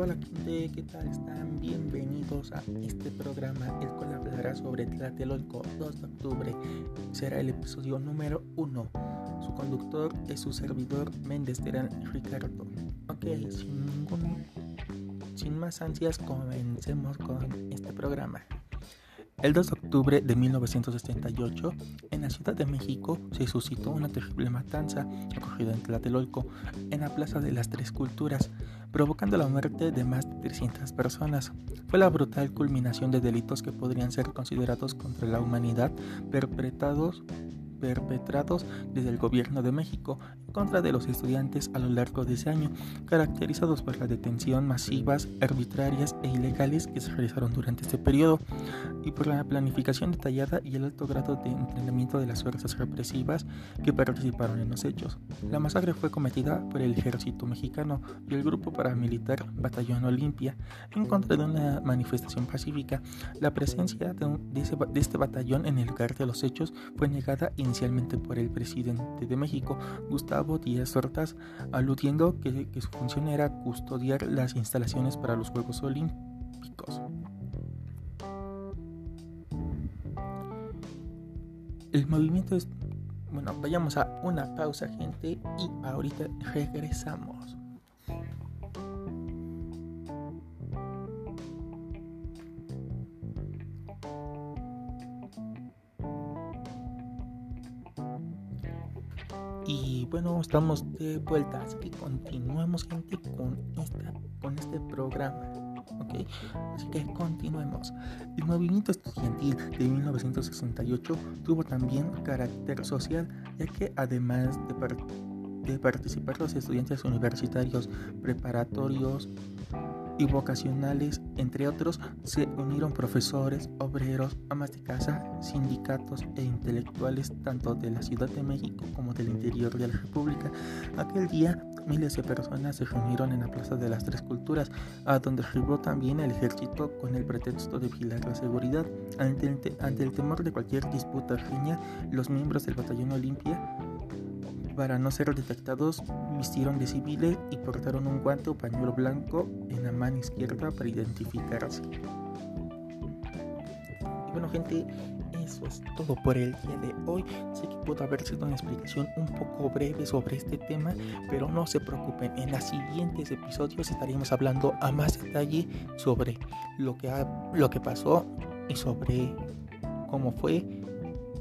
hola gente, ¿qué tal están? Bienvenidos a este programa, el cual hablará sobre Tlatelolco 2 de octubre. Será el episodio número 1. Su conductor es su servidor Méndez Terán Ricardo. Ok, sin, ningún, sin más ansias, comencemos con este programa. El 2 de octubre de 1978, en la Ciudad de México, se suscitó una terrible matanza ocurrida en Tlatelolco, en la Plaza de las Tres Culturas, provocando la muerte de más de 300 personas. Fue la brutal culminación de delitos que podrían ser considerados contra la humanidad perpetrados perpetrados desde el gobierno de México en contra de los estudiantes a lo largo de ese año, caracterizados por la detención masivas, arbitrarias e ilegales que se realizaron durante este periodo, y por la planificación detallada y el alto grado de entrenamiento de las fuerzas represivas que participaron en los hechos. La masacre fue cometida por el ejército mexicano y el grupo paramilitar Batallón Olimpia en contra de una manifestación pacífica. La presencia de, de este batallón en el lugar de los hechos fue negada y inicialmente por el presidente de México, Gustavo Díaz Ordaz, aludiendo que, que su función era custodiar las instalaciones para los Juegos Olímpicos. El movimiento es... Bueno, vayamos a una pausa, gente, y ahorita regresamos. Y bueno, estamos de vuelta, así que continuemos gente con, esta, con este programa. ¿ok? Así que continuemos. El movimiento estudiantil de 1968 tuvo también carácter social, ya que además de, de participar los estudiantes universitarios preparatorios, y vocacionales, entre otros, se unieron profesores, obreros, amas de casa, sindicatos e intelectuales tanto de la Ciudad de México como del interior de la República. Aquel día miles de personas se reunieron en la Plaza de las Tres Culturas, a donde arribó también el ejército con el pretexto de vigilar la seguridad. Ante el, ante el temor de cualquier disputa riña, los miembros del batallón Olimpia para no ser detectados, vistieron de civiles y portaron un guante o pañuelo blanco en la mano izquierda para identificarse. Y bueno gente, eso es todo por el día de hoy. Sé que pudo haber sido una explicación un poco breve sobre este tema, pero no se preocupen, en los siguientes episodios estaremos hablando a más detalle sobre lo que, ha, lo que pasó y sobre cómo fue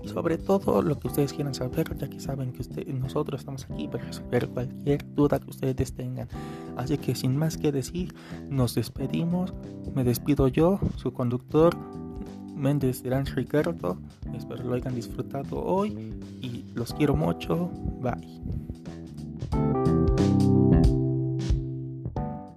sobre todo lo que ustedes quieran saber, ya que saben que nosotros estamos aquí para resolver cualquier duda que ustedes tengan. Así que sin más que decir, nos despedimos. Me despido yo, su conductor, Méndez Gran Ricardo. Espero lo hayan disfrutado hoy y los quiero mucho. Bye.